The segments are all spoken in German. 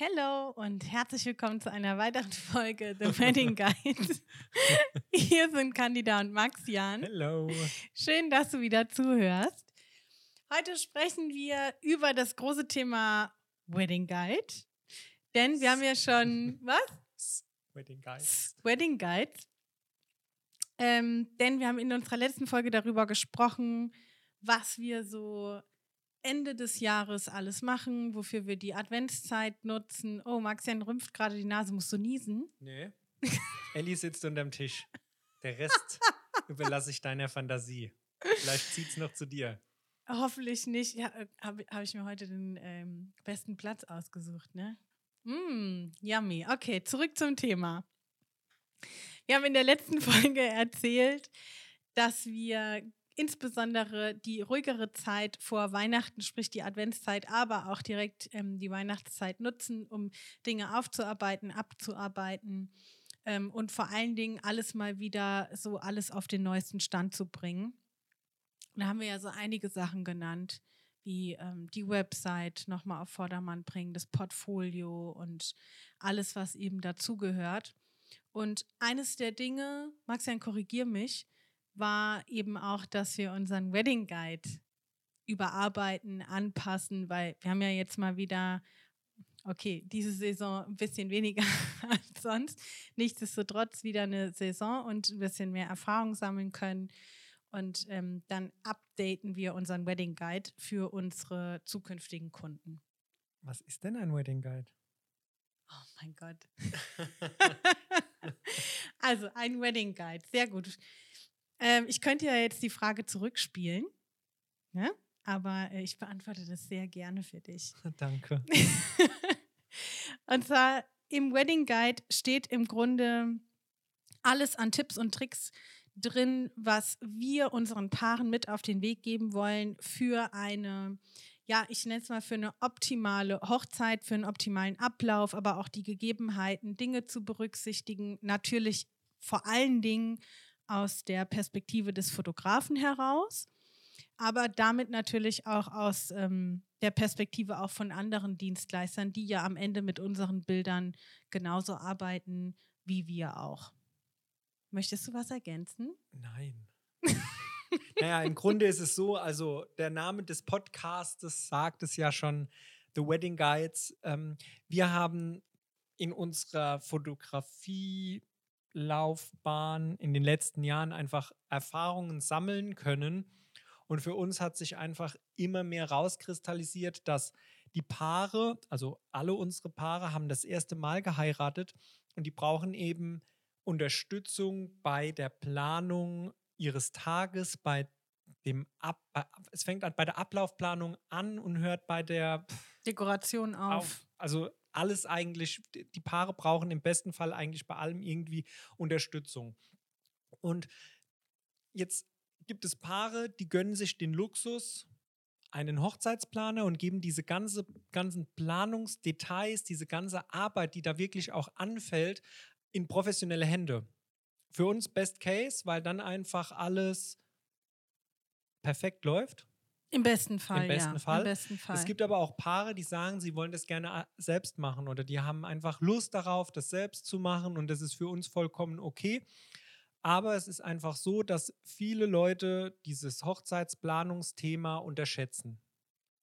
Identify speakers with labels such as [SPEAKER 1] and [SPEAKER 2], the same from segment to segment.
[SPEAKER 1] Hello und herzlich willkommen zu einer weiteren Folge The Wedding Guide. Hier sind Candida und Max Jan.
[SPEAKER 2] Hello.
[SPEAKER 1] Schön, dass du wieder zuhörst. Heute sprechen wir über das große Thema Wedding Guide. Denn wir haben ja schon, was?
[SPEAKER 2] Wedding Guide.
[SPEAKER 1] Wedding Guide. Ähm, denn wir haben in unserer letzten Folge darüber gesprochen, was wir so Ende des Jahres alles machen, wofür wir die Adventszeit nutzen. Oh, Maxian rümpft gerade die Nase, musst du niesen?
[SPEAKER 2] Nee. Ellie sitzt unterm Tisch. Der Rest überlasse ich deiner Fantasie. Vielleicht zieht es noch zu dir.
[SPEAKER 1] Hoffentlich nicht. Ja, äh, habe hab ich mir heute den ähm, besten Platz ausgesucht, ne? Mm, yummy. Okay, zurück zum Thema. Wir haben in der letzten Folge erzählt, dass wir insbesondere die ruhigere Zeit vor Weihnachten, sprich die Adventszeit, aber auch direkt ähm, die Weihnachtszeit nutzen, um Dinge aufzuarbeiten, abzuarbeiten ähm, und vor allen Dingen alles mal wieder so alles auf den neuesten Stand zu bringen. da haben wir ja so einige Sachen genannt, wie ähm, die Website nochmal auf Vordermann bringen, das Portfolio und alles, was eben dazugehört. Und eines der Dinge, Maxian, korrigier mich, war eben auch, dass wir unseren Wedding Guide überarbeiten, anpassen, weil wir haben ja jetzt mal wieder, okay, diese Saison ein bisschen weniger als sonst, nichtsdestotrotz wieder eine Saison und ein bisschen mehr Erfahrung sammeln können. Und ähm, dann updaten wir unseren Wedding Guide für unsere zukünftigen Kunden.
[SPEAKER 2] Was ist denn ein Wedding Guide?
[SPEAKER 1] Oh mein Gott. also ein Wedding Guide, sehr gut. Ähm, ich könnte ja jetzt die Frage zurückspielen, ne? aber äh, ich beantworte das sehr gerne für dich.
[SPEAKER 2] Danke.
[SPEAKER 1] und zwar im Wedding Guide steht im Grunde alles an Tipps und Tricks drin, was wir unseren Paaren mit auf den Weg geben wollen für eine, ja, ich nenne es mal für eine optimale Hochzeit, für einen optimalen Ablauf, aber auch die Gegebenheiten, Dinge zu berücksichtigen. Natürlich vor allen Dingen aus der Perspektive des Fotografen heraus, aber damit natürlich auch aus ähm, der Perspektive auch von anderen Dienstleistern, die ja am Ende mit unseren Bildern genauso arbeiten wie wir auch. Möchtest du was ergänzen?
[SPEAKER 2] Nein. naja, im Grunde ist es so, also der Name des Podcastes sagt es ja schon, The Wedding Guides. Ähm, wir haben in unserer Fotografie Laufbahn in den letzten Jahren einfach Erfahrungen sammeln können. Und für uns hat sich einfach immer mehr rauskristallisiert, dass die Paare, also alle unsere Paare, haben das erste Mal geheiratet und die brauchen eben Unterstützung bei der Planung ihres Tages, bei dem Ab es fängt bei der Ablaufplanung an und hört bei der
[SPEAKER 1] Dekoration auf. auf
[SPEAKER 2] also alles eigentlich, die Paare brauchen im besten Fall eigentlich bei allem irgendwie Unterstützung. Und jetzt gibt es Paare, die gönnen sich den Luxus, einen Hochzeitsplaner und geben diese ganze, ganzen Planungsdetails, diese ganze Arbeit, die da wirklich auch anfällt, in professionelle Hände. Für uns Best Case, weil dann einfach alles perfekt läuft.
[SPEAKER 1] Im besten Fall.
[SPEAKER 2] Im besten,
[SPEAKER 1] ja.
[SPEAKER 2] Fall.
[SPEAKER 1] Im besten Fall.
[SPEAKER 2] Es gibt aber auch Paare, die sagen, sie wollen das gerne äh, selbst machen oder die haben einfach Lust darauf, das selbst zu machen und das ist für uns vollkommen okay. Aber es ist einfach so, dass viele Leute dieses Hochzeitsplanungsthema unterschätzen.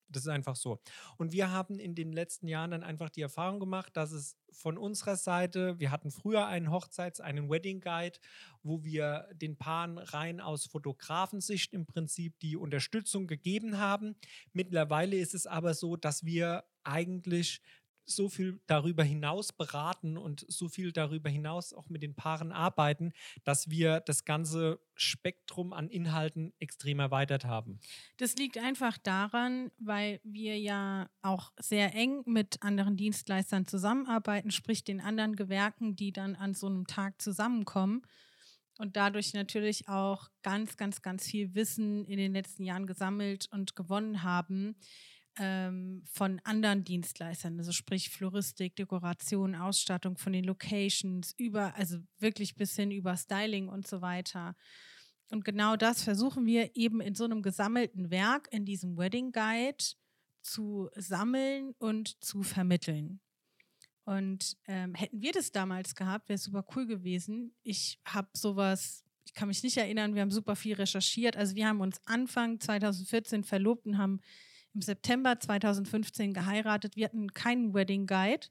[SPEAKER 2] Das ist einfach so. Und wir haben in den letzten Jahren dann einfach die Erfahrung gemacht, dass es von unserer Seite, wir hatten früher einen Hochzeits-, einen Wedding Guide, wo wir den Paaren rein aus Fotografensicht im Prinzip die Unterstützung gegeben haben. Mittlerweile ist es aber so, dass wir eigentlich so viel darüber hinaus beraten und so viel darüber hinaus auch mit den Paaren arbeiten, dass wir das ganze Spektrum an Inhalten extrem erweitert haben.
[SPEAKER 1] Das liegt einfach daran, weil wir ja auch sehr eng mit anderen Dienstleistern zusammenarbeiten, sprich den anderen Gewerken, die dann an so einem Tag zusammenkommen und dadurch natürlich auch ganz, ganz, ganz viel Wissen in den letzten Jahren gesammelt und gewonnen haben ähm, von anderen Dienstleistern, also sprich Floristik, Dekoration, Ausstattung von den Locations, über, also wirklich bis hin über Styling und so weiter. Und genau das versuchen wir eben in so einem gesammelten Werk, in diesem Wedding Guide, zu sammeln und zu vermitteln. Und ähm, hätten wir das damals gehabt, wäre es super cool gewesen. Ich habe sowas, ich kann mich nicht erinnern, wir haben super viel recherchiert. Also wir haben uns Anfang 2014 verlobt und haben im September 2015 geheiratet. Wir hatten keinen Wedding Guide.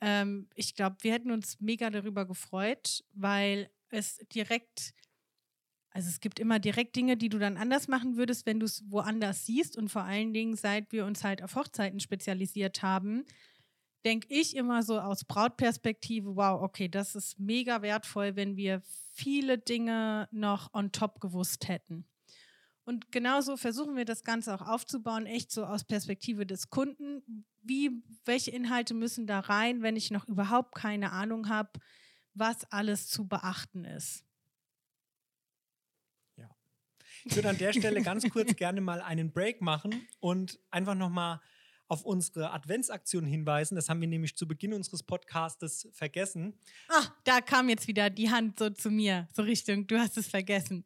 [SPEAKER 1] Ähm, ich glaube, wir hätten uns mega darüber gefreut, weil es direkt, also es gibt immer direkt Dinge, die du dann anders machen würdest, wenn du es woanders siehst. Und vor allen Dingen, seit wir uns halt auf Hochzeiten spezialisiert haben, denke ich immer so aus Brautperspektive, wow, okay, das ist mega wertvoll, wenn wir viele Dinge noch on top gewusst hätten. Und genauso versuchen wir das Ganze auch aufzubauen, echt so aus Perspektive des Kunden. Wie, welche Inhalte müssen da rein, wenn ich noch überhaupt keine Ahnung habe, was alles zu beachten ist?
[SPEAKER 2] Ja. Ich würde an der Stelle ganz kurz gerne mal einen Break machen und einfach nochmal auf unsere Adventsaktion hinweisen. Das haben wir nämlich zu Beginn unseres Podcastes vergessen.
[SPEAKER 1] Ach, da kam jetzt wieder die Hand so zu mir, so Richtung, du hast es vergessen.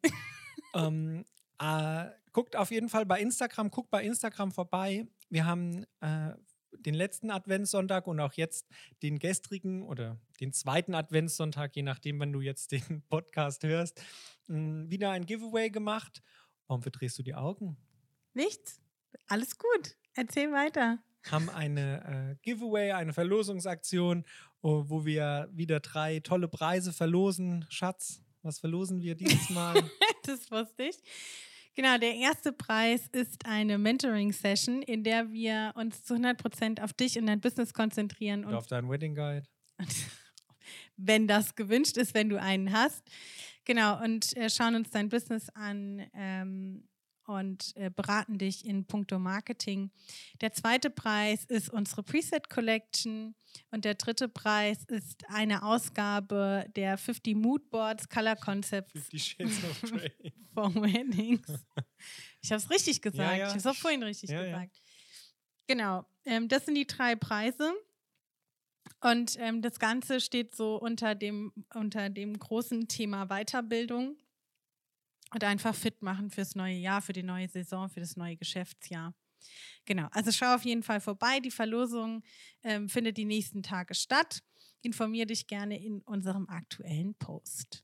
[SPEAKER 2] ähm, äh, guckt auf jeden Fall bei Instagram, guckt bei Instagram vorbei. Wir haben äh, den letzten Adventssonntag und auch jetzt den gestrigen oder den zweiten Adventssonntag, je nachdem, wann du jetzt den Podcast hörst, mh, wieder ein Giveaway gemacht. Warum verdrehst du die Augen?
[SPEAKER 1] Nichts. Alles gut. Erzähl weiter.
[SPEAKER 2] Haben eine äh, Giveaway, eine Verlosungsaktion, oh, wo wir wieder drei tolle Preise verlosen. Schatz, was verlosen wir dieses Mal?
[SPEAKER 1] das wusste ich. Genau, der erste Preis ist eine Mentoring-Session, in der wir uns zu 100% auf dich und dein Business konzentrieren.
[SPEAKER 2] Und, und auf deinen Wedding Guide.
[SPEAKER 1] wenn das gewünscht ist, wenn du einen hast. Genau, und äh, schauen uns dein Business an. Ähm, und äh, beraten dich in puncto Marketing. Der zweite Preis ist unsere Preset Collection und der dritte Preis ist eine Ausgabe der 50 Moodboards Color Concepts
[SPEAKER 2] 50 Shades of Grey
[SPEAKER 1] for Weddings. Ich habe es richtig gesagt. Ja, ja. Ich habe es auch vorhin richtig ja, gesagt. Genau, ähm, das sind die drei Preise. Und ähm, das Ganze steht so unter dem, unter dem großen Thema Weiterbildung und einfach fit machen fürs neue Jahr, für die neue Saison, für das neue Geschäftsjahr. Genau, also schau auf jeden Fall vorbei. Die Verlosung ähm, findet die nächsten Tage statt. Informiere dich gerne in unserem aktuellen Post.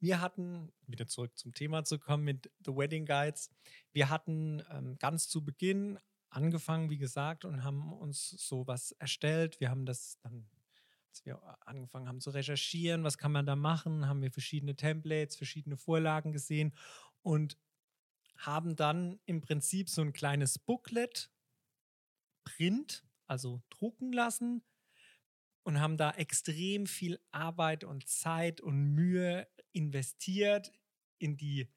[SPEAKER 2] Wir hatten, wieder zurück zum Thema zu kommen mit The Wedding Guides, wir hatten ähm, ganz zu Beginn angefangen, wie gesagt, und haben uns sowas erstellt. Wir haben das dann als wir angefangen haben zu recherchieren, was kann man da machen, haben wir verschiedene Templates, verschiedene Vorlagen gesehen und haben dann im Prinzip so ein kleines Booklet, Print, also drucken lassen und haben da extrem viel Arbeit und Zeit und Mühe investiert in die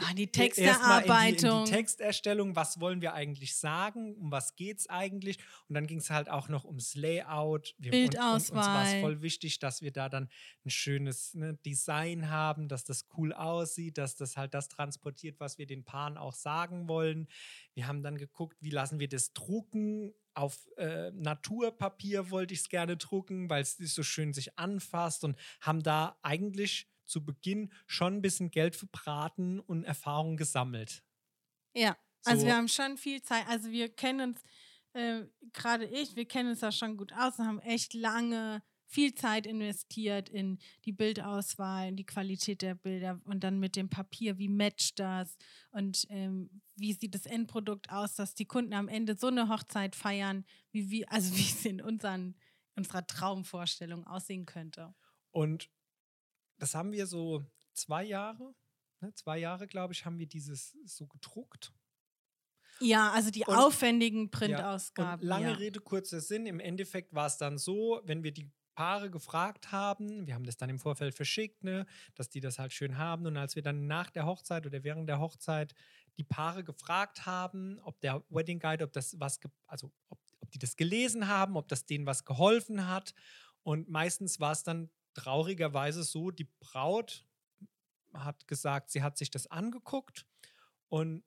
[SPEAKER 1] Ah, die Texterarbeitung.
[SPEAKER 2] In die, in die Texterstellung, was wollen wir eigentlich sagen, um was geht es eigentlich? Und dann ging es halt auch noch ums Layout.
[SPEAKER 1] Wir, Bildauswahl. Und, und uns war
[SPEAKER 2] es voll wichtig, dass wir da dann ein schönes ne, Design haben, dass das cool aussieht, dass das halt das transportiert, was wir den Paaren auch sagen wollen. Wir haben dann geguckt, wie lassen wir das drucken. Auf äh, Naturpapier wollte ich es gerne drucken, weil es so schön sich anfasst und haben da eigentlich zu Beginn schon ein bisschen Geld verbraten und Erfahrung gesammelt.
[SPEAKER 1] Ja, also so. wir haben schon viel Zeit. Also wir kennen uns, äh, gerade ich, wir kennen uns da schon gut aus und haben echt lange viel Zeit investiert in die Bildauswahl, in die Qualität der Bilder und dann mit dem Papier, wie matcht das und ähm, wie sieht das Endprodukt aus, dass die Kunden am Ende so eine Hochzeit feiern, wie, wie also wie es in unseren, unserer Traumvorstellung aussehen könnte.
[SPEAKER 2] Und das haben wir so zwei Jahre, ne, zwei Jahre, glaube ich, haben wir dieses so gedruckt.
[SPEAKER 1] Ja, also die und, aufwendigen Printausgaben.
[SPEAKER 2] Ja, lange
[SPEAKER 1] ja.
[SPEAKER 2] Rede, kurzer Sinn. Im Endeffekt war es dann so, wenn wir die Paare gefragt haben, wir haben das dann im Vorfeld verschickt, ne, dass die das halt schön haben. Und als wir dann nach der Hochzeit oder während der Hochzeit die Paare gefragt haben, ob der Wedding Guide, ob das was, also ob, ob die das gelesen haben, ob das denen was geholfen hat. Und meistens war es dann traurigerweise so, die Braut hat gesagt, sie hat sich das angeguckt und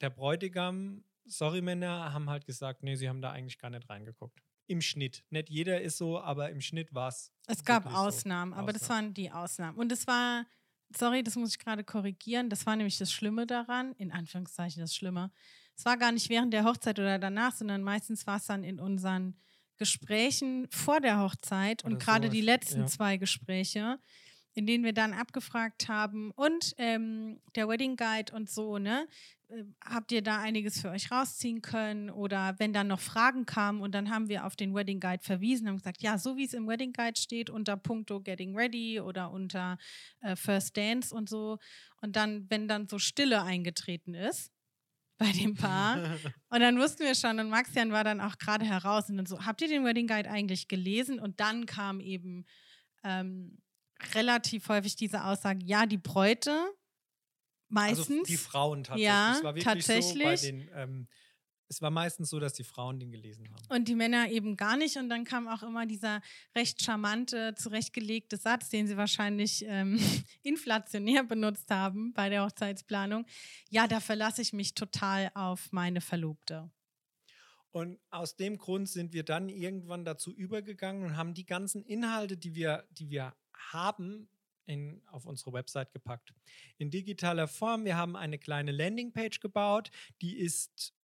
[SPEAKER 2] der Bräutigam, sorry Männer, haben halt gesagt, nee, sie haben da eigentlich gar nicht reingeguckt. Im Schnitt. Nicht jeder ist so, aber im Schnitt war es.
[SPEAKER 1] Es gab Ausnahmen, so. aber Ausnahmen. das waren die Ausnahmen. Und es war, sorry, das muss ich gerade korrigieren, das war nämlich das Schlimme daran, in Anführungszeichen das Schlimme. Es war gar nicht während der Hochzeit oder danach, sondern meistens war es dann in unseren Gesprächen vor der Hochzeit
[SPEAKER 2] Oder
[SPEAKER 1] und gerade
[SPEAKER 2] sowas,
[SPEAKER 1] die letzten
[SPEAKER 2] ja.
[SPEAKER 1] zwei Gespräche, in denen wir dann abgefragt haben und ähm, der Wedding Guide und so, ne? äh, Habt ihr da einiges für euch rausziehen können? Oder wenn dann noch Fragen kamen und dann haben wir auf den Wedding Guide verwiesen und gesagt, ja, so wie es im Wedding Guide steht, unter Punkto Getting Ready oder unter äh, First Dance und so. Und dann, wenn dann so Stille eingetreten ist bei dem Paar, und dann wussten wir schon, und Maxian war dann auch gerade heraus und dann so, habt ihr den Wedding Guide eigentlich gelesen? Und dann kam eben ähm, relativ häufig diese Aussage, ja, die Bräute, meistens.
[SPEAKER 2] Also die Frauen tatsächlich.
[SPEAKER 1] Ja,
[SPEAKER 2] es war wirklich
[SPEAKER 1] tatsächlich.
[SPEAKER 2] so bei den, ähm, es war meistens so, dass die Frauen den gelesen haben.
[SPEAKER 1] Und die Männer eben gar nicht. Und dann kam auch immer dieser recht charmante, zurechtgelegte Satz, den sie wahrscheinlich ähm, inflationär benutzt haben bei der Hochzeitsplanung. Ja, da verlasse ich mich total auf meine Verlobte.
[SPEAKER 2] Und aus dem Grund sind wir dann irgendwann dazu übergegangen und haben die ganzen Inhalte, die wir, die wir haben, in, auf unsere Website gepackt. In digitaler Form. Wir haben eine kleine Landingpage gebaut, die ist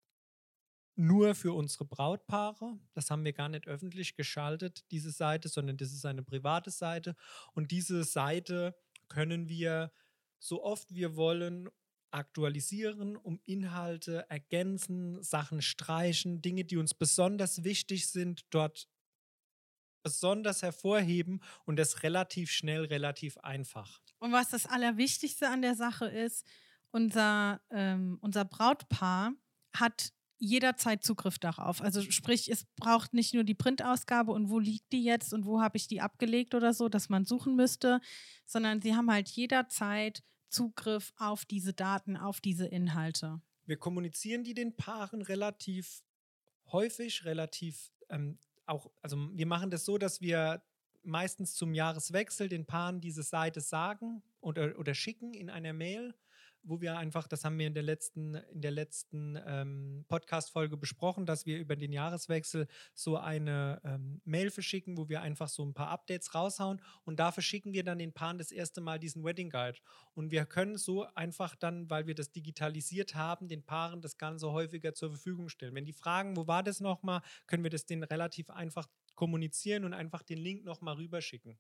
[SPEAKER 2] nur für unsere Brautpaare. Das haben wir gar nicht öffentlich geschaltet, diese Seite, sondern das ist eine private Seite. Und diese Seite können wir so oft wir wollen aktualisieren, um Inhalte ergänzen, Sachen streichen, Dinge, die uns besonders wichtig sind, dort besonders hervorheben und das relativ schnell, relativ einfach.
[SPEAKER 1] Und was das Allerwichtigste an der Sache ist, unser, ähm, unser Brautpaar hat jederzeit Zugriff darauf. Also sprich, es braucht nicht nur die Printausgabe und wo liegt die jetzt und wo habe ich die abgelegt oder so, dass man suchen müsste, sondern sie haben halt jederzeit Zugriff auf diese Daten, auf diese Inhalte.
[SPEAKER 2] Wir kommunizieren die den Paaren relativ häufig, relativ ähm, auch, also wir machen das so, dass wir meistens zum Jahreswechsel den Paaren diese Seite sagen oder, oder schicken in einer Mail, wo wir einfach, das haben wir in der letzten, in der letzten ähm, Podcast-Folge besprochen, dass wir über den Jahreswechsel so eine ähm, Mail verschicken, wo wir einfach so ein paar Updates raushauen und dafür schicken wir dann den Paaren das erste Mal diesen Wedding Guide. Und wir können so einfach dann, weil wir das digitalisiert haben, den Paaren das Ganze häufiger zur Verfügung stellen. Wenn die fragen, wo war das nochmal, können wir das denen relativ einfach kommunizieren und einfach den Link nochmal rüberschicken.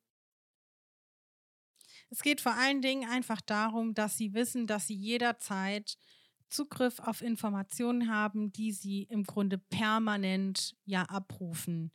[SPEAKER 1] Es geht vor allen Dingen einfach darum, dass sie wissen, dass sie jederzeit Zugriff auf Informationen haben, die sie im Grunde permanent ja abrufen.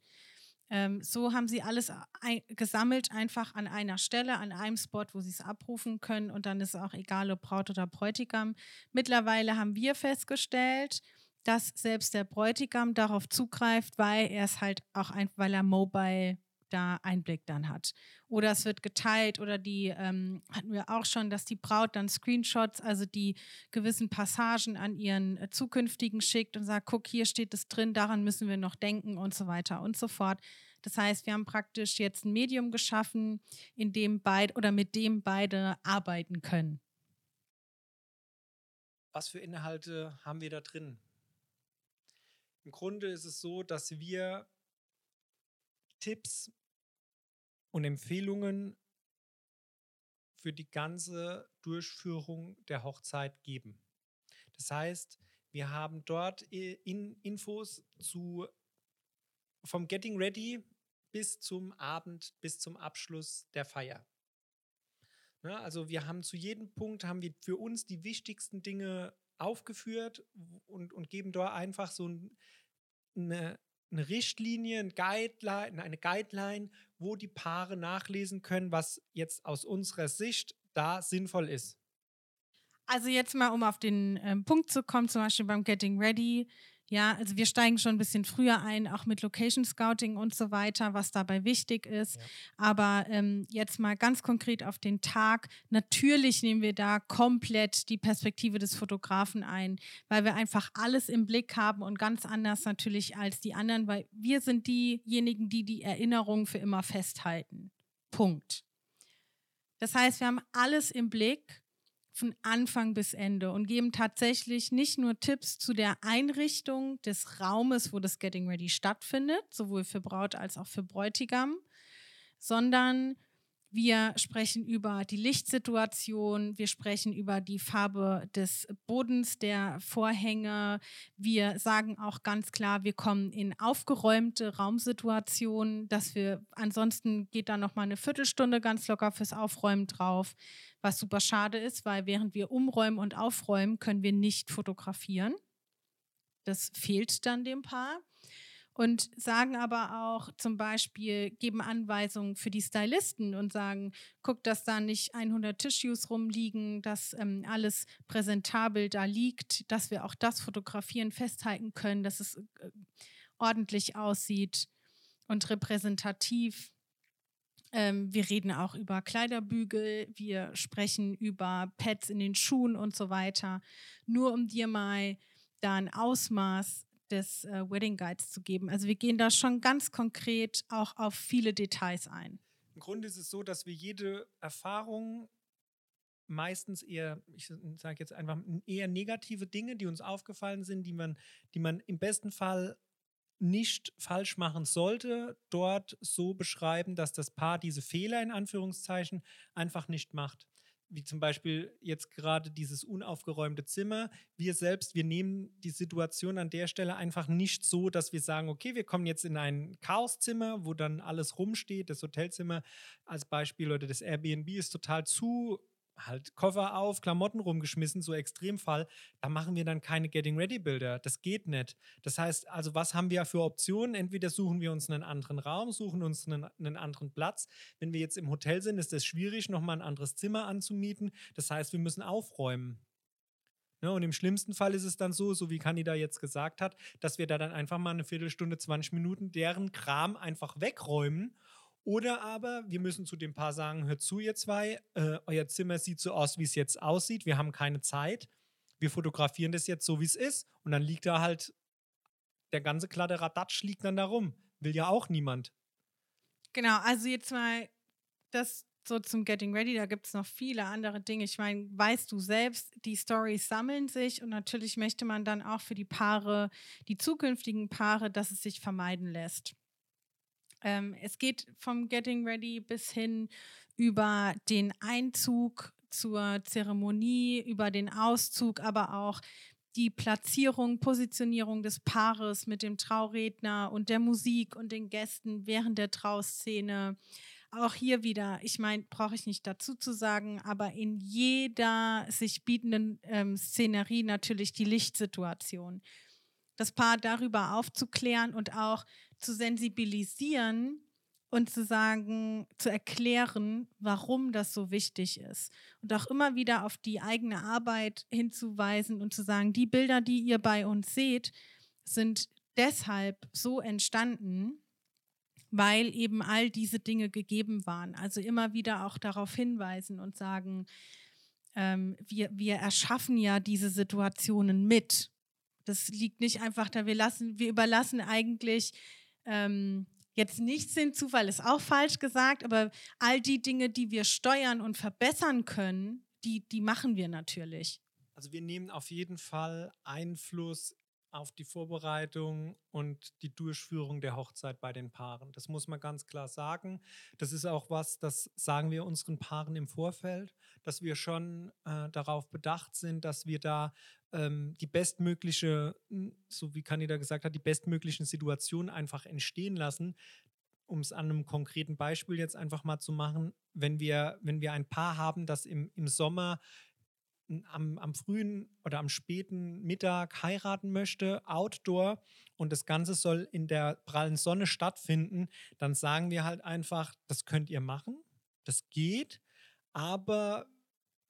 [SPEAKER 1] Ähm, so haben sie alles ein gesammelt, einfach an einer Stelle, an einem Spot, wo sie es abrufen können. Und dann ist auch egal, ob Braut oder Bräutigam. Mittlerweile haben wir festgestellt, dass selbst der Bräutigam darauf zugreift, weil er es halt auch ein, weil er mobile da Einblick dann hat. Oder es wird geteilt oder die ähm, hatten wir auch schon, dass die Braut dann Screenshots, also die gewissen Passagen an ihren äh, zukünftigen schickt und sagt, guck, hier steht es drin, daran müssen wir noch denken und so weiter und so fort. Das heißt, wir haben praktisch jetzt ein Medium geschaffen, in dem beide oder mit dem beide arbeiten können.
[SPEAKER 2] Was für Inhalte haben wir da drin? Im Grunde ist es so, dass wir Tipps und Empfehlungen für die ganze Durchführung der Hochzeit geben. Das heißt, wir haben dort in Infos zu vom Getting Ready bis zum Abend, bis zum Abschluss der Feier. Ne, also wir haben zu jedem Punkt haben wir für uns die wichtigsten Dinge aufgeführt und, und geben dort einfach so eine, eine Richtlinie, ein Guideline, eine Guideline, wo die Paare nachlesen können, was jetzt aus unserer Sicht da sinnvoll ist.
[SPEAKER 1] Also jetzt mal, um auf den ähm, Punkt zu kommen, zum Beispiel beim Getting Ready. Ja, also wir steigen schon ein bisschen früher ein, auch mit Location Scouting und so weiter, was dabei wichtig ist.
[SPEAKER 2] Ja.
[SPEAKER 1] Aber ähm, jetzt mal ganz konkret auf den Tag. Natürlich nehmen wir da komplett die Perspektive des Fotografen ein, weil wir einfach alles im Blick haben und ganz anders natürlich als die anderen, weil wir sind diejenigen, die die Erinnerung für immer festhalten. Punkt. Das heißt, wir haben alles im Blick von Anfang bis Ende und geben tatsächlich nicht nur Tipps zu der Einrichtung des Raumes, wo das Getting Ready stattfindet, sowohl für Braut als auch für Bräutigam, sondern Wir sprechen über die Lichtsituation, wir sprechen über die Farbe des Bodens, der Vorhänge. Wir sagen auch ganz klar, wir kommen in aufgeräumte Raumsituationen, dass wir ansonsten geht da noch mal eine Viertelstunde ganz locker fürs Aufräumen drauf, was super schade ist, weil während wir umräumen und aufräumen, können wir nicht fotografieren. Das fehlt dann dem Paar und sagen aber auch zum Beispiel, geben Anweisungen für die Stylisten und sagen, guck, dass da nicht 100 Tissues rumliegen, dass ähm, alles präsentabel da liegt, dass wir auch das fotografieren, festhalten können, dass es äh, ordentlich aussieht und repräsentativ. Ähm, wir reden auch über Kleiderbügel, wir sprechen über Pads in den Schuhen und so weiter. Nur um dir mal da ein Ausmaß des äh, Wedding Guides zu geben. Also wir gehen da schon ganz konkret auch auf viele Details ein.
[SPEAKER 2] Im Grunde ist es so, dass wir jede Erfahrung meistens eher, ich sage jetzt einfach, eher negative Dinge, die uns aufgefallen sind, die man, die man im besten Fall nicht falsch machen sollte, dort so beschreiben, dass das Paar diese Fehler in Anführungszeichen einfach nicht macht wie zum Beispiel jetzt gerade dieses unaufgeräumte Zimmer. Wir selbst, wir nehmen die Situation an der Stelle einfach nicht so, dass wir sagen, okay, wir kommen jetzt in ein Chaoszimmer, wo dann alles rumsteht. Das Hotelzimmer als Beispiel oder das Airbnb ist total zu halt Koffer auf, Klamotten rumgeschmissen, so Extremfall, da machen wir dann keine Getting Ready Bilder. Das geht nicht. Das heißt, also was haben wir für Optionen? Entweder suchen wir uns einen anderen Raum, suchen uns einen, einen anderen Platz. Wenn wir jetzt im Hotel sind, ist es schwierig, nochmal ein anderes Zimmer anzumieten. Das heißt, wir müssen aufräumen. Ne, und im schlimmsten Fall ist es dann so, so wie Kanida jetzt gesagt hat, dass wir da dann einfach mal eine Viertelstunde, 20 Minuten deren Kram einfach wegräumen oder aber wir müssen zu dem Paar sagen, hört zu, ihr zwei, äh, euer Zimmer sieht so aus, wie es jetzt aussieht, wir haben keine Zeit, wir fotografieren das jetzt so, wie es ist und dann liegt da halt, der ganze Kladderadatsch liegt dann da rum. Will ja auch niemand.
[SPEAKER 1] Genau, also jetzt mal das so zum Getting Ready, da gibt es noch viele andere Dinge. Ich meine, weißt du selbst, die Stories sammeln sich und natürlich möchte man dann auch für die Paare, die zukünftigen Paare, dass es sich vermeiden lässt. Ähm, es geht vom Getting Ready bis hin über den Einzug zur Zeremonie, über den Auszug, aber auch die Platzierung, Positionierung des Paares mit dem Trauredner und der Musik und den Gästen während der Trauszene. Auch hier wieder, ich meine, brauche ich nicht dazu zu sagen, aber in jeder sich bietenden ähm, Szenerie natürlich die Lichtsituation. Das Paar darüber aufzuklären und auch zu sensibilisieren und zu sagen, zu erklären, warum das so wichtig ist. Und auch immer wieder auf die eigene Arbeit hinzuweisen und zu sagen, die Bilder, die ihr bei uns seht, sind deshalb so entstanden, weil eben all diese Dinge gegeben waren. Also immer wieder auch darauf hinweisen und sagen, ähm, wir, wir erschaffen ja diese Situationen mit. Das liegt nicht einfach da, wir lassen, wir überlassen eigentlich ähm, jetzt nichts den Zufall, ist auch falsch gesagt, aber all die Dinge, die wir steuern und verbessern können, die, die machen wir natürlich.
[SPEAKER 2] Also wir nehmen auf jeden Fall Einfluss auf die Vorbereitung und die Durchführung der Hochzeit bei den Paaren. Das muss man ganz klar sagen. Das ist auch was, das sagen wir unseren Paaren im Vorfeld, dass wir schon äh, darauf bedacht sind, dass wir da ähm, die bestmögliche, so wie Kanida gesagt hat, die bestmöglichen Situationen einfach entstehen lassen. Um es an einem konkreten Beispiel jetzt einfach mal zu machen, wenn wir, wenn wir ein Paar haben, das im, im Sommer am, am frühen oder am späten Mittag heiraten möchte, outdoor, und das Ganze soll in der prallen Sonne stattfinden, dann sagen wir halt einfach, das könnt ihr machen, das geht, aber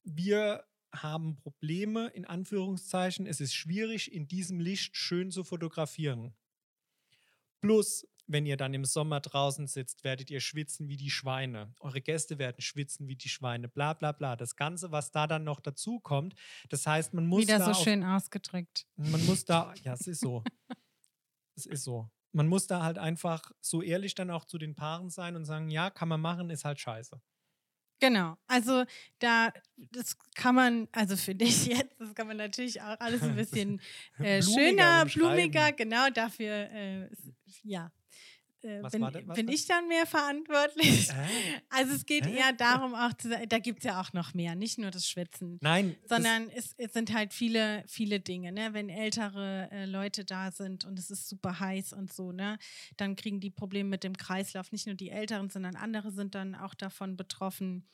[SPEAKER 2] wir haben Probleme, in Anführungszeichen, es ist schwierig, in diesem Licht schön zu fotografieren. Plus, wenn ihr dann im Sommer draußen sitzt, werdet ihr schwitzen wie die Schweine. Eure Gäste werden schwitzen wie die Schweine. Bla bla bla. Das Ganze, was da dann noch dazu kommt. Das heißt, man muss.
[SPEAKER 1] Wieder
[SPEAKER 2] da
[SPEAKER 1] so schön ausgedrückt.
[SPEAKER 2] Man muss da, ja, es ist so. es ist so. Man muss da halt einfach so ehrlich dann auch zu den Paaren sein und sagen, ja, kann man machen, ist halt scheiße.
[SPEAKER 1] Genau, also da, das kann man, also für dich jetzt, das kann man natürlich auch alles ein bisschen äh, schöner, blumiger, genau, dafür, äh, ja, äh, bin,
[SPEAKER 2] denn-
[SPEAKER 1] bin ich dann mehr verantwortlich.
[SPEAKER 2] Äh?
[SPEAKER 1] Also es geht
[SPEAKER 2] Hä?
[SPEAKER 1] eher darum, auch zu, sa- da gibt es ja auch noch mehr, nicht nur das Schwitzen.
[SPEAKER 2] Nein,
[SPEAKER 1] Sondern es, es sind halt viele, viele Dinge, ne? Wenn ältere äh, Leute da sind und es ist super heiß und so, ne, dann kriegen die Probleme mit dem Kreislauf. Nicht nur die Älteren, sondern andere sind dann auch davon betroffen.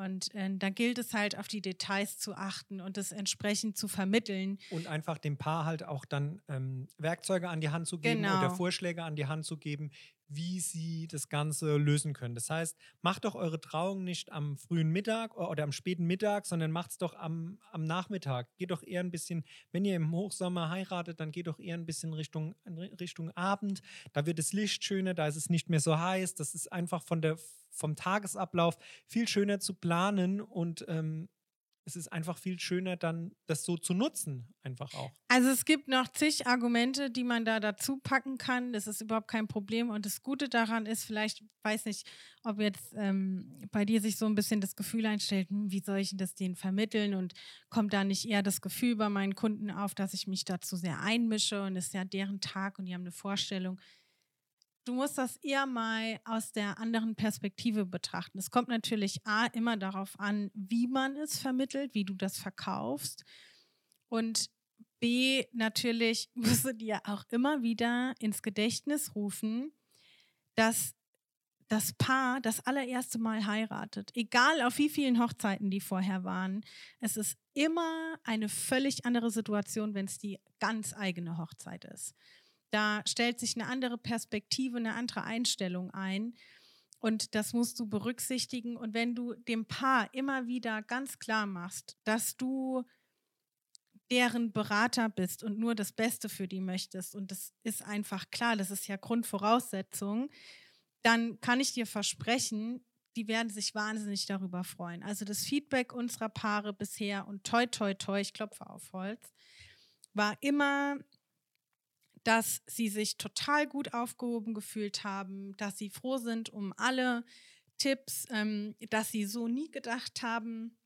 [SPEAKER 1] Und äh, da gilt es halt, auf die Details zu achten und es entsprechend zu vermitteln.
[SPEAKER 2] und einfach dem Paar halt auch dann ähm, Werkzeuge an die Hand zu geben oder
[SPEAKER 1] Genau.
[SPEAKER 2] Vorschläge an die Hand zu geben, wie sie das Ganze lösen können. Das heißt, macht doch eure Trauung nicht am frühen Mittag oder am späten Mittag, sondern macht es doch am, am Nachmittag. Geht doch eher ein bisschen, wenn ihr im Hochsommer heiratet, dann geht doch eher ein bisschen Richtung, Richtung Abend. Da wird das Licht schöner, da ist es nicht mehr so heiß. Das ist einfach von der, vom Tagesablauf viel schöner zu planen und ähm, es ist einfach viel schöner, dann das so zu nutzen, einfach auch.
[SPEAKER 1] Also es gibt noch zig Argumente, die man da dazu packen kann. Das ist überhaupt kein Problem. Und das Gute daran ist, vielleicht, weiß nicht, ob jetzt ähm, bei dir sich so ein bisschen das Gefühl einstellt, hm, wie soll ich das denen vermitteln? Und kommt da nicht eher das Gefühl bei meinen Kunden auf, dass ich mich dazu sehr einmische und es ist ja deren Tag und die haben eine Vorstellung. Du musst das eher mal aus der anderen Perspektive betrachten. Es kommt natürlich A, immer darauf an, wie man es vermittelt, wie du das verkaufst. Und B, natürlich musst du dir auch immer wieder ins Gedächtnis rufen, dass das Paar das allererste Mal heiratet. Egal auf wie vielen Hochzeiten die vorher waren. Es ist immer eine völlig andere Situation, wenn es die ganz eigene Hochzeit ist. Da stellt sich eine andere Perspektive, eine andere Einstellung ein. Und das musst du berücksichtigen. Und wenn du dem Paar immer wieder ganz klar machst, dass du deren Berater bist und nur das Beste für die möchtest, und das ist einfach klar, das ist ja Grundvoraussetzung, dann kann ich dir versprechen, die werden sich wahnsinnig darüber freuen. Also das Feedback unserer Paare bisher und toi, toi, toi, ich klopfe auf Holz, war immer, dass sie sich total gut aufgehoben gefühlt haben, dass sie froh sind um alle Tipps, ähm, dass sie so nie gedacht haben.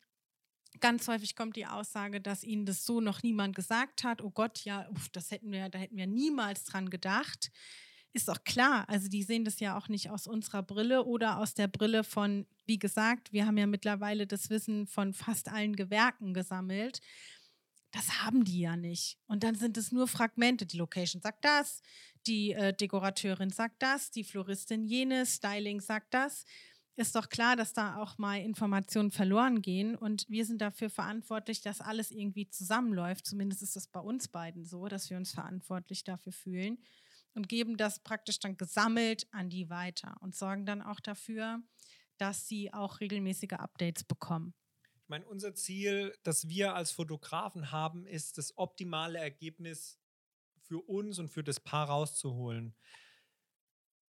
[SPEAKER 1] Ganz häufig kommt die Aussage, dass ihnen das so noch niemand gesagt hat. Oh Gott, ja, uff, das hätten wir, da hätten wir niemals dran gedacht. Ist doch klar. Also die sehen das ja auch nicht aus unserer Brille oder aus der Brille von, wie gesagt, wir haben ja mittlerweile das Wissen von fast allen Gewerken gesammelt. Das haben die ja nicht. Und dann sind es nur Fragmente. Die Location sagt das, die äh, Dekorateurin sagt das, die Floristin jenes, Styling sagt das. Ist doch klar, dass da auch mal Informationen verloren gehen. Und wir sind dafür verantwortlich, dass alles irgendwie zusammenläuft. Zumindest ist das bei uns beiden so, dass wir uns verantwortlich dafür fühlen und geben das praktisch dann gesammelt an die weiter und sorgen dann auch dafür, dass sie auch regelmäßige Updates bekommen.
[SPEAKER 2] Ich meine, unser Ziel, das wir als Fotografen haben, ist, das optimale Ergebnis für uns und für das Paar rauszuholen.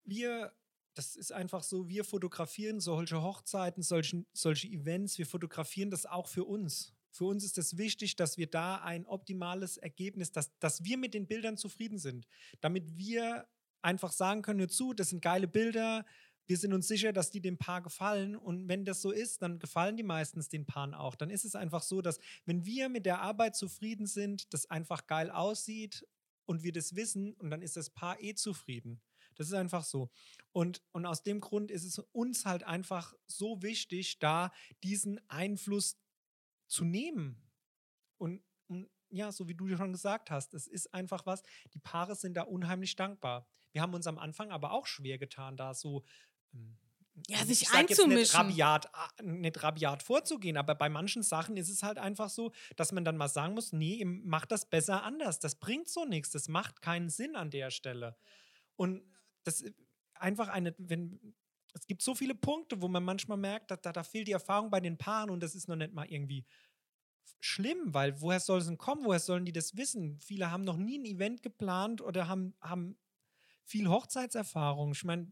[SPEAKER 2] Wir, das ist einfach so, wir fotografieren solche Hochzeiten, solche, solche Events, wir fotografieren das auch für uns. Für uns ist es wichtig, dass wir da ein optimales Ergebnis, dass, dass wir mit den Bildern zufrieden sind. Damit wir einfach sagen können, hör zu, das sind geile Bilder, wir sind uns sicher, dass die dem Paar gefallen. Und wenn das so ist, dann gefallen die meistens den Paaren auch. Dann ist es einfach so, dass wenn wir mit der Arbeit zufrieden sind, das einfach geil aussieht und wir das wissen, und dann ist das Paar eh zufrieden. Das ist einfach so. Und, und aus dem Grund ist es uns halt einfach so wichtig, da diesen Einfluss zu nehmen. Und, und ja, so wie du schon gesagt hast, es ist einfach was, die Paare sind da unheimlich dankbar. Wir haben uns am Anfang aber auch schwer getan, da so
[SPEAKER 1] Ja,
[SPEAKER 2] also
[SPEAKER 1] sich
[SPEAKER 2] ich sag jetzt nicht
[SPEAKER 1] einzumischen.
[SPEAKER 2] rabiat, nicht rabiat vorzugehen, aber bei manchen Sachen ist es halt einfach so, dass man dann mal sagen muss, nee, ihr macht das besser anders. Das bringt so nichts, das macht keinen Sinn an der Stelle. Und das ist einfach eine, wenn, es gibt so viele Punkte, wo man manchmal merkt, da, da, da fehlt die Erfahrung bei den Paaren und das ist noch nicht mal irgendwie schlimm, weil woher soll es denn kommen? Woher sollen die das wissen? Viele haben noch nie ein Event geplant oder haben, haben viel Hochzeitserfahrung. Ich meine,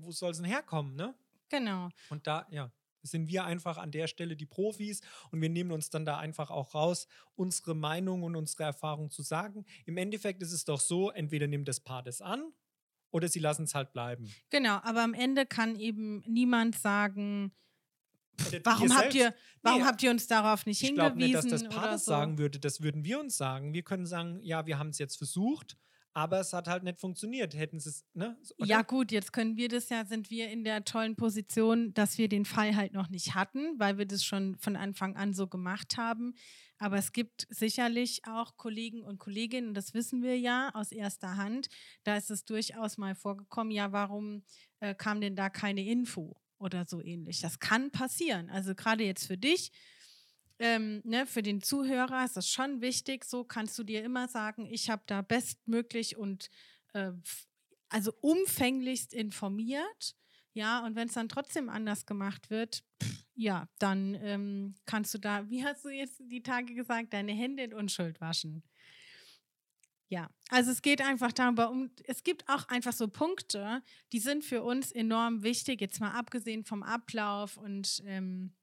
[SPEAKER 2] wo soll es denn herkommen, ne?
[SPEAKER 1] Genau.
[SPEAKER 2] Und da, ja, sind wir einfach an der Stelle die Profis und wir nehmen uns dann da einfach auch raus, unsere Meinung und unsere Erfahrung zu sagen. Im Endeffekt ist es doch so, entweder nimmt das Paar das an oder sie lassen es halt bleiben.
[SPEAKER 1] Genau, aber am Ende kann eben niemand sagen,
[SPEAKER 2] Oder
[SPEAKER 1] warum
[SPEAKER 2] ihr
[SPEAKER 1] habt ihr, warum
[SPEAKER 2] Nee,
[SPEAKER 1] habt ihr uns darauf nicht
[SPEAKER 2] Ich glaube
[SPEAKER 1] hingewiesen
[SPEAKER 2] nicht, dass das Paar das
[SPEAKER 1] so?
[SPEAKER 2] sagen würde. Das würden wir uns sagen. Wir können sagen, ja, wir haben es jetzt versucht, aber es hat halt nicht funktioniert. Hätten sie es, ne?
[SPEAKER 1] Ja, gut, jetzt können wir das ja, sind wir in der tollen Position, dass wir den Fall halt noch nicht hatten, weil wir das schon von Anfang an so gemacht haben. Aber es gibt sicherlich auch Kollegen und Kolleginnen, das wissen wir ja aus erster Hand, da ist es durchaus mal vorgekommen, ja, warum äh, kam denn da keine Info oder so ähnlich? Das kann passieren. Also gerade jetzt für dich ähm, ne, für den Zuhörer ist das schon wichtig. So kannst du dir immer sagen, ich habe da bestmöglich und äh, also umfänglichst informiert. Ja, und wenn es dann trotzdem anders gemacht wird, pff, ja, dann ähm, kannst du da, wie hast du jetzt die Tage gesagt, deine Hände in Unschuld waschen. Ja, also es geht einfach darum, es gibt auch einfach so Punkte, die sind für uns enorm wichtig, jetzt mal abgesehen vom Ablauf und ähm,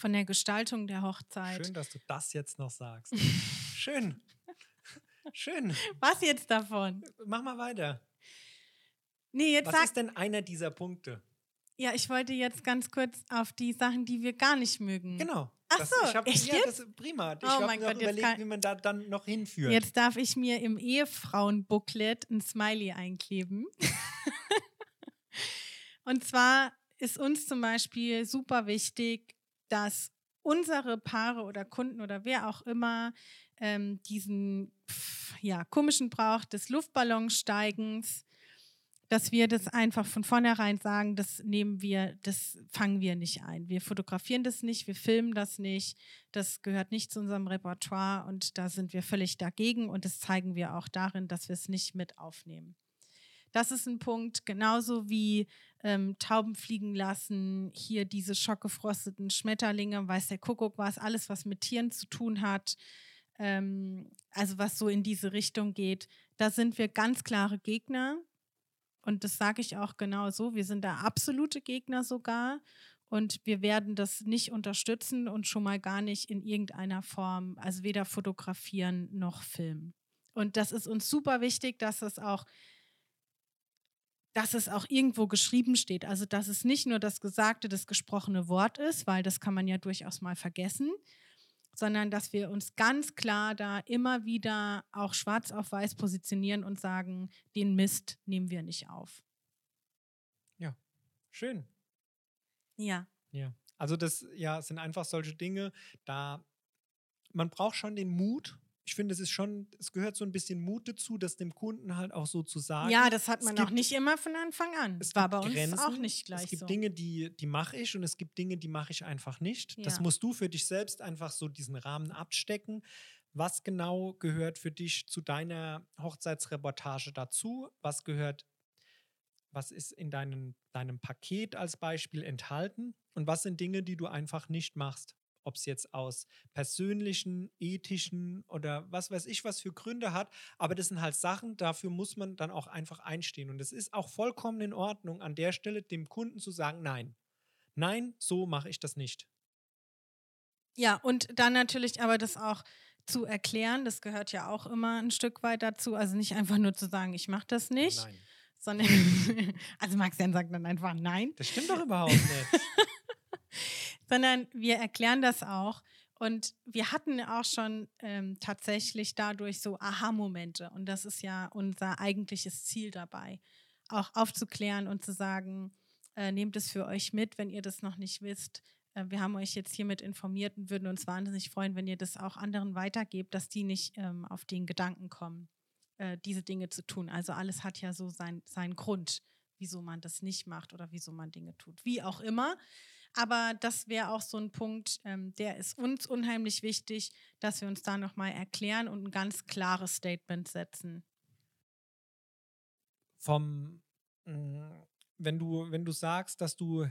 [SPEAKER 1] von der Gestaltung der Hochzeit.
[SPEAKER 2] Schön, dass du das jetzt noch sagst. Schön. Schön.
[SPEAKER 1] Was jetzt davon?
[SPEAKER 2] Mach mal weiter.
[SPEAKER 1] Nee, jetzt
[SPEAKER 2] Was
[SPEAKER 1] sag,
[SPEAKER 2] ist denn einer dieser Punkte?
[SPEAKER 1] Ja, ich wollte jetzt ganz kurz auf die Sachen, die wir gar nicht mögen.
[SPEAKER 2] Genau.
[SPEAKER 1] Ach
[SPEAKER 2] das,
[SPEAKER 1] so,
[SPEAKER 2] ich hab,
[SPEAKER 1] echt
[SPEAKER 2] ja, das ist prima. Ich
[SPEAKER 1] Oh
[SPEAKER 2] habe
[SPEAKER 1] Gott, jetzt
[SPEAKER 2] überlegt,
[SPEAKER 1] kann-
[SPEAKER 2] wie man da dann noch hinführt.
[SPEAKER 1] Jetzt darf ich mir im Ehefrauen-Booklet ein Smiley einkleben. Und zwar ist uns zum Beispiel super wichtig, dass unsere Paare oder Kunden oder wer auch immer ähm, diesen pff, ja, komischen Brauch des Luftballonsteigens, dass wir das einfach von vornherein sagen, das nehmen wir, das fangen wir nicht ein. Wir fotografieren das nicht, wir filmen das nicht, das gehört nicht zu unserem Repertoire und da sind wir völlig dagegen und das zeigen wir auch darin, dass wir es nicht mit aufnehmen. Das ist ein Punkt, genauso wie ähm, Tauben fliegen lassen, hier diese schockgefrosteten Schmetterlinge, weiß der Kuckuck was, alles, was mit Tieren zu tun hat, ähm, also was so in diese Richtung geht, da sind wir ganz klare Gegner. Und das sage ich auch genau so. Wir sind da absolute Gegner sogar. Und wir werden das nicht unterstützen und schon mal gar nicht in irgendeiner Form, also weder fotografieren noch filmen. Und das ist uns super wichtig, dass es auch dass es auch irgendwo geschrieben steht. Also, dass es nicht nur das gesagte, das gesprochene Wort ist, weil das kann man ja durchaus mal vergessen, sondern dass wir uns ganz klar da immer wieder auch schwarz auf weiß positionieren und sagen, den Mist nehmen wir nicht auf.
[SPEAKER 2] Schön.
[SPEAKER 1] Ja.
[SPEAKER 2] Ja. Also das ja, sind einfach solche Dinge, da man braucht schon den Mut. Ich finde, es ist schon, es gehört so ein bisschen Mut dazu, das dem Kunden halt auch so zu sagen.
[SPEAKER 1] Ja, das hat man
[SPEAKER 2] gibt-
[SPEAKER 1] auch nicht immer von Anfang an.
[SPEAKER 2] Es
[SPEAKER 1] war bei uns
[SPEAKER 2] Grenzen,
[SPEAKER 1] auch nicht gleich
[SPEAKER 2] Es gibt
[SPEAKER 1] so.
[SPEAKER 2] Dinge, die, die mache ich und es gibt Dinge, die mache ich einfach nicht. Das
[SPEAKER 1] Ja.
[SPEAKER 2] musst du für dich selbst einfach so diesen Rahmen abstecken. Was genau gehört für dich zu deiner Hochzeitsreportage dazu? Was gehört, was ist in deinem, deinem Paket als Beispiel enthalten? Und was sind Dinge, die du einfach nicht machst? Ob es jetzt aus persönlichen, ethischen oder was weiß ich, was für Gründe hat. Aber das sind halt Sachen, dafür muss man dann auch einfach einstehen. Und es ist auch vollkommen in Ordnung, an der Stelle dem Kunden zu sagen, nein. Nein, so mache ich das nicht.
[SPEAKER 1] Ja, und dann natürlich aber das auch zu erklären, das gehört ja auch immer ein Stück weit dazu. Also nicht einfach nur zu sagen, ich mache das nicht,
[SPEAKER 2] Nein.
[SPEAKER 1] sondern, also Maxen sagt dann einfach nein,
[SPEAKER 2] Das stimmt doch überhaupt nicht.
[SPEAKER 1] sondern wir erklären das auch. Und wir hatten auch schon ähm, tatsächlich dadurch so Aha-Momente. Und das ist ja unser eigentliches Ziel dabei, auch aufzuklären und zu sagen, äh, nehmt es für euch mit, wenn ihr das noch nicht wisst. Äh, wir haben euch jetzt hiermit informiert und würden uns wahnsinnig freuen, wenn ihr das auch anderen weitergebt, dass die nicht ähm, auf den Gedanken kommen, äh, diese Dinge zu tun. Also alles hat ja so sein, seinen Grund, wieso man das nicht macht oder wieso man Dinge tut. Wie auch immer. Aber das wäre auch so ein Punkt, ähm, der ist uns unheimlich wichtig, dass wir uns da nochmal erklären und ein ganz klares Statement setzen.
[SPEAKER 2] Vom, mh, wenn du, wenn du sagst, dass du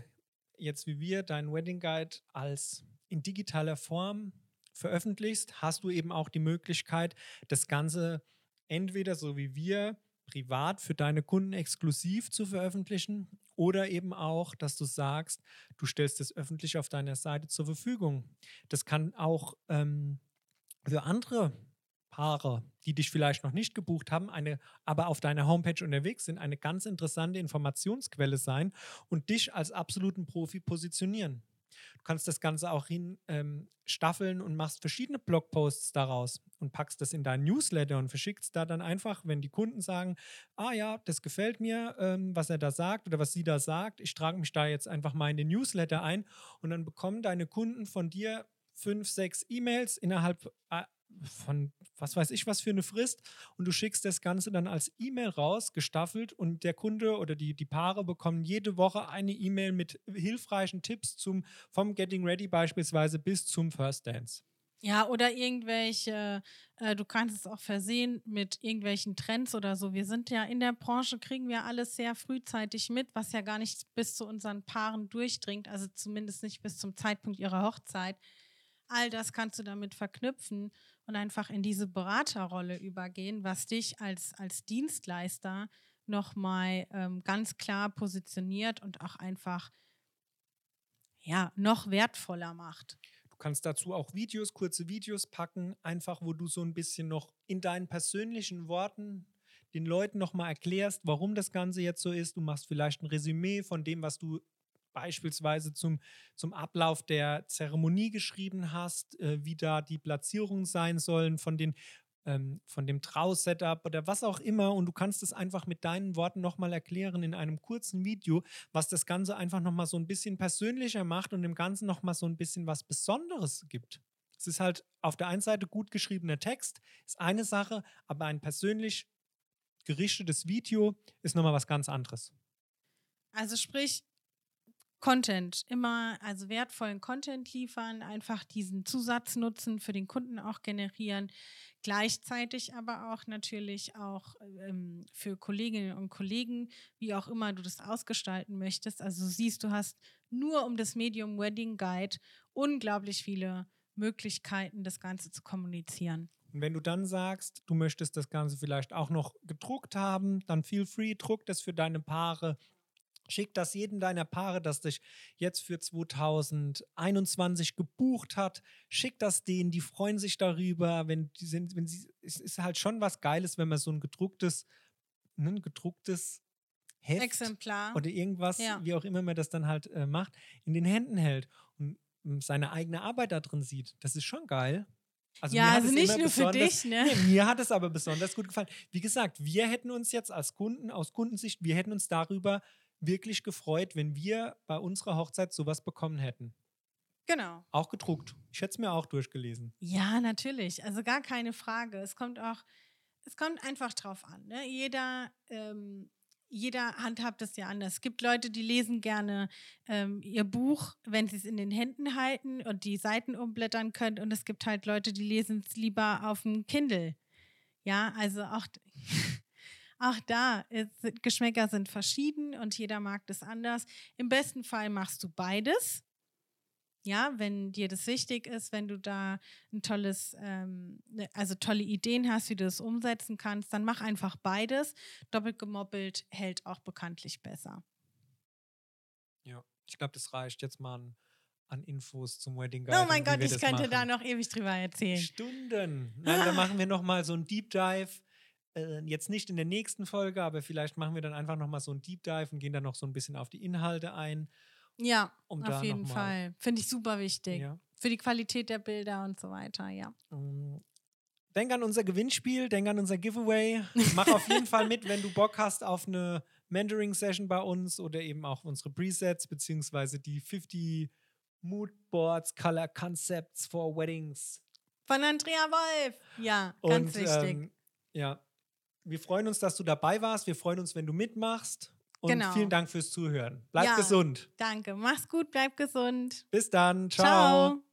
[SPEAKER 2] jetzt wie wir deinen Wedding Guide als in digitaler Form veröffentlichst, hast du eben auch die Möglichkeit, das Ganze entweder so wie wir privat für deine Kunden exklusiv zu veröffentlichen oder eben auch, dass du sagst, du stellst es öffentlich auf deiner Seite zur Verfügung. Das kann auch ähm, für andere Paare, die dich vielleicht noch nicht gebucht haben, eine, aber auf deiner Homepage unterwegs sind, eine ganz interessante Informationsquelle sein und dich als absoluten Profi positionieren. Du kannst das Ganze auch hin ähm, staffeln und machst verschiedene Blogposts daraus und packst das in deinen Newsletter und verschickst da dann einfach, wenn die Kunden sagen, ah ja, das gefällt mir, ähm, was er da sagt oder was sie da sagt, ich trage mich da jetzt einfach mal in den Newsletter ein und dann bekommen deine Kunden von dir fünf, sechs E-Mails innerhalb äh, von was weiß ich was für eine Frist und du schickst das Ganze dann als E-Mail raus, gestaffelt und der Kunde oder die, die Paare bekommen jede Woche eine E-Mail mit hilfreichen Tipps zum, vom Getting Ready beispielsweise bis zum First Dance.
[SPEAKER 1] Ja, oder irgendwelche, äh, du kannst es auch versehen mit irgendwelchen Trends oder so. Wir sind ja in der Branche, kriegen wir alles sehr frühzeitig mit, was ja gar nicht bis zu unseren Paaren durchdringt, also zumindest nicht bis zum Zeitpunkt ihrer Hochzeit. All das kannst du damit verknüpfen und einfach in diese Beraterrolle übergehen, was dich als, als Dienstleister nochmal ähm, ganz klar positioniert und auch einfach ja, noch wertvoller macht.
[SPEAKER 2] Du kannst dazu auch Videos, kurze Videos packen, einfach wo du so ein bisschen noch in deinen persönlichen Worten den Leuten nochmal erklärst, warum das Ganze jetzt so ist. Du machst vielleicht ein Resümee von dem, was du beispielsweise zum, zum Ablauf der Zeremonie geschrieben hast, äh, wie da die Platzierungen sein sollen von den ähm, von dem Trau-Setup oder was auch immer und du kannst es einfach mit deinen Worten nochmal erklären in einem kurzen Video, was das Ganze einfach nochmal so ein bisschen persönlicher macht und dem Ganzen nochmal so ein bisschen was Besonderes gibt. Es ist halt auf der einen Seite gut geschriebener Text, ist eine Sache, aber ein persönlich gerichtetes Video ist nochmal was ganz anderes.
[SPEAKER 1] Also sprich, Content, immer also wertvollen Content liefern, einfach diesen Zusatznutzen für den Kunden auch generieren, gleichzeitig aber auch natürlich auch ähm, für Kolleginnen und Kollegen, wie auch immer du das ausgestalten möchtest. Also siehst, du hast nur um das Medium Wedding Guide unglaublich viele Möglichkeiten, das Ganze zu kommunizieren.
[SPEAKER 2] Und wenn du dann sagst, du möchtest das Ganze vielleicht auch noch gedruckt haben, dann feel free, druck das für deine Paare Schick das jedem deiner Paare, das dich jetzt für 2021 gebucht hat. Schick das denen, die freuen sich darüber. Wenn die sind, wenn sie, es ist halt schon was Geiles, wenn man so ein gedrucktes, ne, ein gedrucktes Heft
[SPEAKER 1] Exemplar
[SPEAKER 2] oder irgendwas, ja. wie auch immer man das dann halt äh, macht, in den Händen hält und ähm, seine eigene Arbeit da drin sieht. Das ist schon geil.
[SPEAKER 1] Also ja, also nicht nur für dich, ne?
[SPEAKER 2] Nee, mir hat es aber besonders gut gefallen. Wie gesagt, wir hätten uns jetzt als Kunden, aus Kundensicht, wir hätten uns darüber wirklich gefreut, wenn wir bei unserer Hochzeit sowas bekommen hätten.
[SPEAKER 1] Genau.
[SPEAKER 2] Auch gedruckt. Ich hätte es mir auch durchgelesen.
[SPEAKER 1] Ja, natürlich. Also gar keine Frage. Es kommt auch, es kommt einfach drauf an. Ne? Jeder, ähm, jeder handhabt es ja anders. Es gibt Leute, die lesen gerne ähm, ihr Buch, wenn sie es in den Händen halten und die Seiten umblättern können. Und es gibt halt Leute, die lesen es lieber auf dem Kindle. Ja, also auch auch da, Geschmäcker sind verschieden und jeder mag das anders. Im besten Fall machst du beides. Ja, wenn dir das wichtig ist, wenn du da ein tolles, ähm, ne, also tolle Ideen hast, wie du das umsetzen kannst, dann mach einfach beides. Doppelt gemoppelt hält auch bekanntlich besser.
[SPEAKER 2] Ja, ich glaube, das reicht jetzt mal an, an Infos zum Wedding Guide.
[SPEAKER 1] Oh mein Gott, ich könnte machen. da noch ewig drüber erzählen.
[SPEAKER 2] Stunden. Nein, da machen wir noch mal so ein Deep Dive äh, jetzt nicht in der nächsten Folge, aber vielleicht machen wir dann einfach nochmal so ein Deep Dive und gehen dann noch so ein bisschen auf die Inhalte ein.
[SPEAKER 1] Ja, um auf jeden Fall. Finde ich super wichtig. Ja. Für die Qualität der Bilder und so weiter, ja.
[SPEAKER 2] Mm. Denk an unser Gewinnspiel, denk an unser Giveaway. Mach auf jeden Fall mit, wenn du Bock hast auf eine Mentoring-Session bei uns oder eben auch unsere Presets, beziehungsweise die 50 Moodboards, Color Concepts for Weddings.
[SPEAKER 1] Von Andrea Wolf. Ja, ganz und, wichtig. Ähm,
[SPEAKER 2] ja, wir freuen uns, dass du dabei warst. Wir freuen uns, wenn du mitmachst. Und genau. vielen Dank fürs Zuhören. Bleib ja, gesund.
[SPEAKER 1] Danke. Mach's gut, bleib gesund.
[SPEAKER 2] Bis dann. Ciao. Ciao.